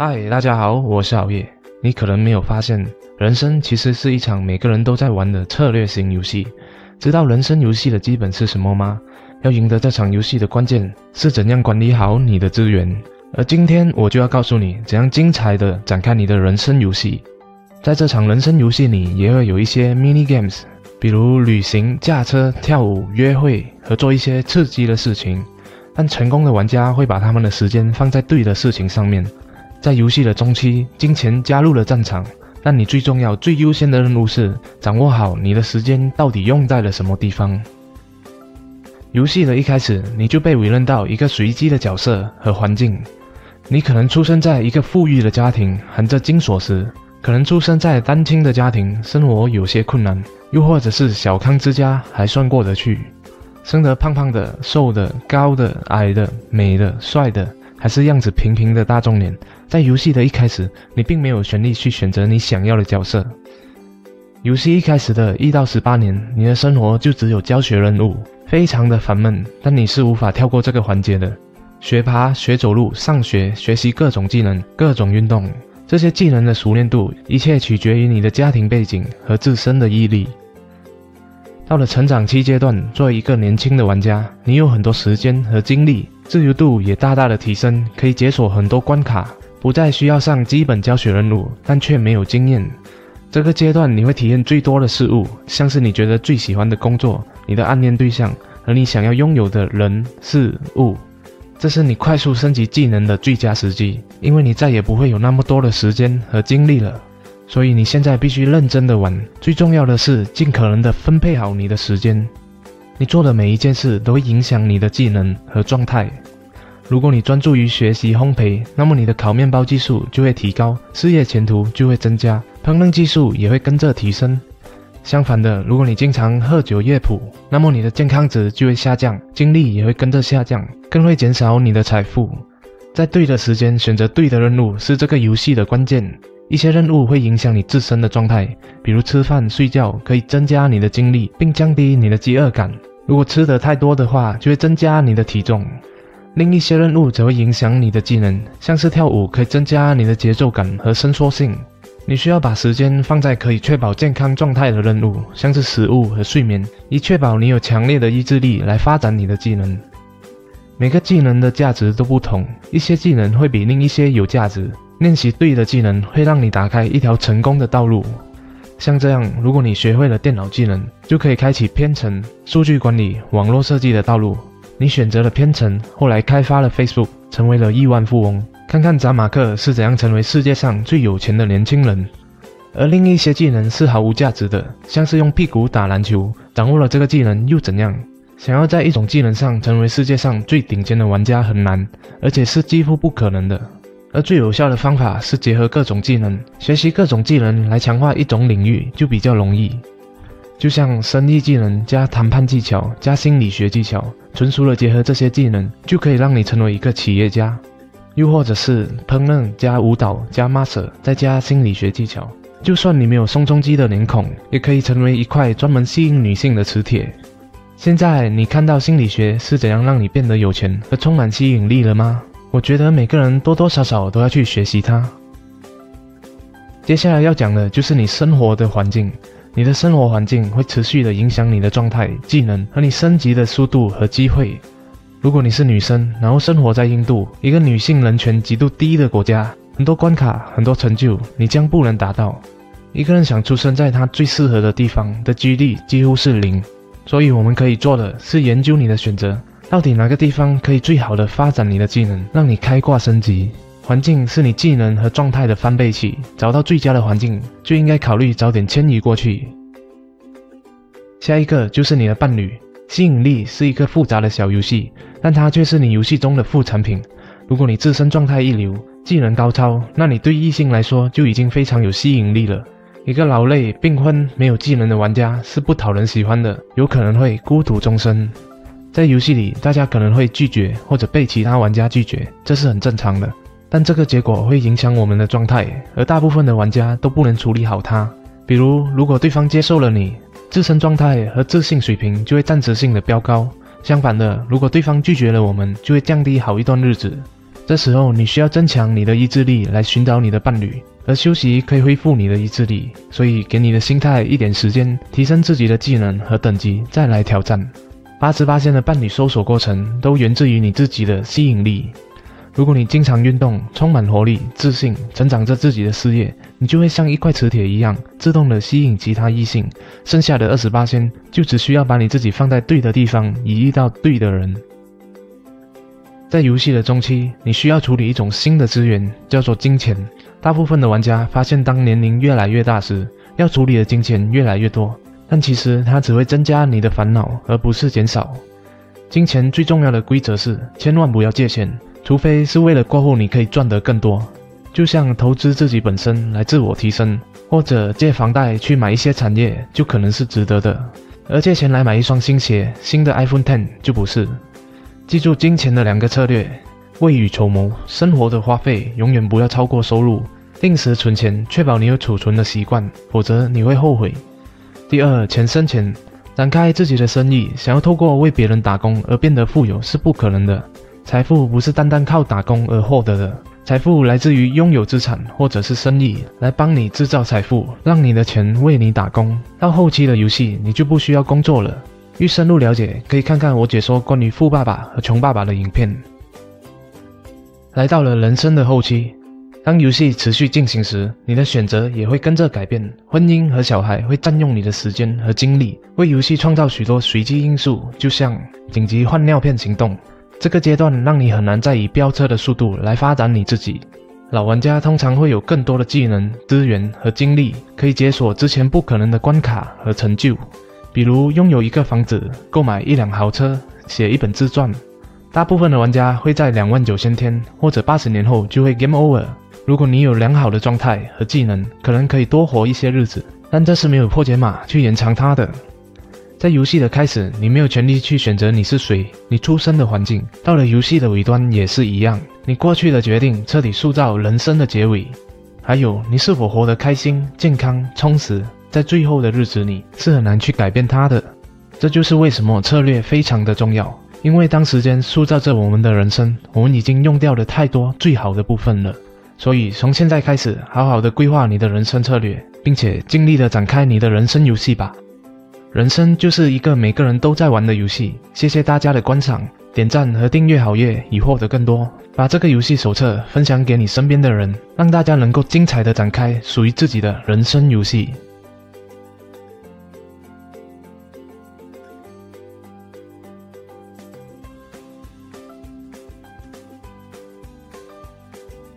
嗨，大家好，我是熬夜。你可能没有发现，人生其实是一场每个人都在玩的策略型游戏。知道人生游戏的基本是什么吗？要赢得这场游戏的关键是怎样管理好你的资源。而今天我就要告诉你，怎样精彩的展开你的人生游戏。在这场人生游戏里，也会有一些 mini games，比如旅行、驾车、跳舞、约会和做一些刺激的事情。但成功的玩家会把他们的时间放在对的事情上面。在游戏的中期，金钱加入了战场，但你最重要、最优先的任务是掌握好你的时间到底用在了什么地方。游戏的一开始，你就被委任到一个随机的角色和环境。你可能出生在一个富裕的家庭，含着金锁匙；可能出生在单亲的家庭，生活有些困难；又或者是小康之家，还算过得去。生得胖胖的、瘦的、高的、矮的、美的、帅的。还是样子平平的大众脸，在游戏的一开始，你并没有权利去选择你想要的角色。游戏一开始的一到十八年，你的生活就只有教学任务，非常的烦闷，但你是无法跳过这个环节的。学爬、学走路、上学、学习各种技能、各种运动，这些技能的熟练度，一切取决于你的家庭背景和自身的毅力。到了成长期阶段，作为一个年轻的玩家，你有很多时间和精力。自由度也大大的提升，可以解锁很多关卡，不再需要上基本教学任务，但却没有经验。这个阶段你会体验最多的事物，像是你觉得最喜欢的工作、你的暗恋对象和你想要拥有的人事物。这是你快速升级技能的最佳时机，因为你再也不会有那么多的时间和精力了。所以你现在必须认真的玩，最重要的是尽可能的分配好你的时间。你做的每一件事都会影响你的技能和状态。如果你专注于学习烘焙，那么你的烤面包技术就会提高，事业前途就会增加，烹饪技术也会跟着提升。相反的，如果你经常喝酒夜谱，那么你的健康值就会下降，精力也会跟着下降，更会减少你的财富。在对的时间选择对的任务是这个游戏的关键。一些任务会影响你自身的状态，比如吃饭、睡觉可以增加你的精力，并降低你的饥饿感。如果吃得太多的话，就会增加你的体重。另一些任务则会影响你的技能，像是跳舞可以增加你的节奏感和伸缩性。你需要把时间放在可以确保健康状态的任务，像是食物和睡眠，以确保你有强烈的意志力来发展你的技能。每个技能的价值都不同，一些技能会比另一些有价值。练习对的技能会让你打开一条成功的道路。像这样，如果你学会了电脑技能，就可以开启编程、数据管理、网络设计的道路。你选择了编程，后来开发了 Facebook，成为了亿万富翁。看看扎马克是怎样成为世界上最有钱的年轻人。而另一些技能是毫无价值的，像是用屁股打篮球。掌握了这个技能又怎样？想要在一种技能上成为世界上最顶尖的玩家很难，而且是几乎不可能的。而最有效的方法是结合各种技能，学习各种技能来强化一种领域就比较容易。就像生意技能加谈判技巧加心理学技巧，纯熟的结合这些技能，就可以让你成为一个企业家。又或者是烹饪加舞蹈加 master 再加心理学技巧，就算你没有宋仲基的脸孔，也可以成为一块专门吸引女性的磁铁。现在你看到心理学是怎样让你变得有钱和充满吸引力了吗？我觉得每个人多多少少都要去学习它。接下来要讲的就是你生活的环境，你的生活环境会持续的影响你的状态、技能和你升级的速度和机会。如果你是女生，然后生活在印度，一个女性人权极度低的国家，很多关卡、很多成就你将不能达到。一个人想出生在他最适合的地方的几率几乎是零，所以我们可以做的是研究你的选择。到底哪个地方可以最好的发展你的技能，让你开挂升级？环境是你技能和状态的翻倍器，找到最佳的环境，就应该考虑早点迁移过去。下一个就是你的伴侣，吸引力是一个复杂的小游戏，但它却是你游戏中的副产品。如果你自身状态一流，技能高超，那你对异性来说就已经非常有吸引力了。一个劳累、病昏、没有技能的玩家是不讨人喜欢的，有可能会孤独终生。在游戏里，大家可能会拒绝或者被其他玩家拒绝，这是很正常的。但这个结果会影响我们的状态，而大部分的玩家都不能处理好它。比如，如果对方接受了你，自身状态和自信水平就会暂时性的飙高；相反的，如果对方拒绝了我们，就会降低好一段日子。这时候你需要增强你的意志力来寻找你的伴侣，而休息可以恢复你的意志力。所以给你的心态一点时间，提升自己的技能和等级，再来挑战。八十八线的伴侣搜索过程都源自于你自己的吸引力。如果你经常运动，充满活力、自信，成长着自己的事业，你就会像一块磁铁一样，自动的吸引其他异性。剩下的二十八仙，就只需要把你自己放在对的地方，以遇到对的人。在游戏的中期，你需要处理一种新的资源，叫做金钱。大部分的玩家发现，当年龄越来越大时，要处理的金钱越来越多，但其实它只会增加你的烦恼，而不是减少。金钱最重要的规则是，千万不要借钱，除非是为了过后你可以赚得更多。就像投资自己本身来自我提升，或者借房贷去买一些产业，就可能是值得的。而借钱来买一双新鞋、新的 iPhone Ten 就不是。记住金钱的两个策略：未雨绸缪，生活的花费永远不要超过收入；定时存钱，确保你有储存的习惯，否则你会后悔。第二，钱生钱，展开自己的生意，想要透过为别人打工而变得富有是不可能的。财富不是单单靠打工而获得的，财富来自于拥有资产或者是生意来帮你制造财富，让你的钱为你打工。到后期的游戏，你就不需要工作了。欲深入了解，可以看看我解说关于富爸爸和穷爸爸的影片。来到了人生的后期，当游戏持续进行时，你的选择也会跟着改变。婚姻和小孩会占用你的时间和精力，为游戏创造许多随机因素，就像紧急换尿片行动。这个阶段让你很难再以飙车的速度来发展你自己。老玩家通常会有更多的技能、资源和精力，可以解锁之前不可能的关卡和成就。比如拥有一个房子、购买一辆豪车、写一本自传，大部分的玩家会在两万九千天或者八十年后就会 game over。如果你有良好的状态和技能，可能可以多活一些日子，但这是没有破解码去延长它的。在游戏的开始，你没有权利去选择你是谁，你出生的环境；到了游戏的尾端也是一样，你过去的决定彻底塑造人生的结尾。还有，你是否活得开心、健康、充实？在最后的日子里是很难去改变它的，这就是为什么策略非常的重要。因为当时间塑造着我们的人生，我们已经用掉了太多最好的部分了。所以从现在开始，好好的规划你的人生策略，并且尽力的展开你的人生游戏吧。人生就是一个每个人都在玩的游戏。谢谢大家的观赏，点赞和订阅好月，以获得更多。把这个游戏手册分享给你身边的人，让大家能够精彩的展开属于自己的人生游戏。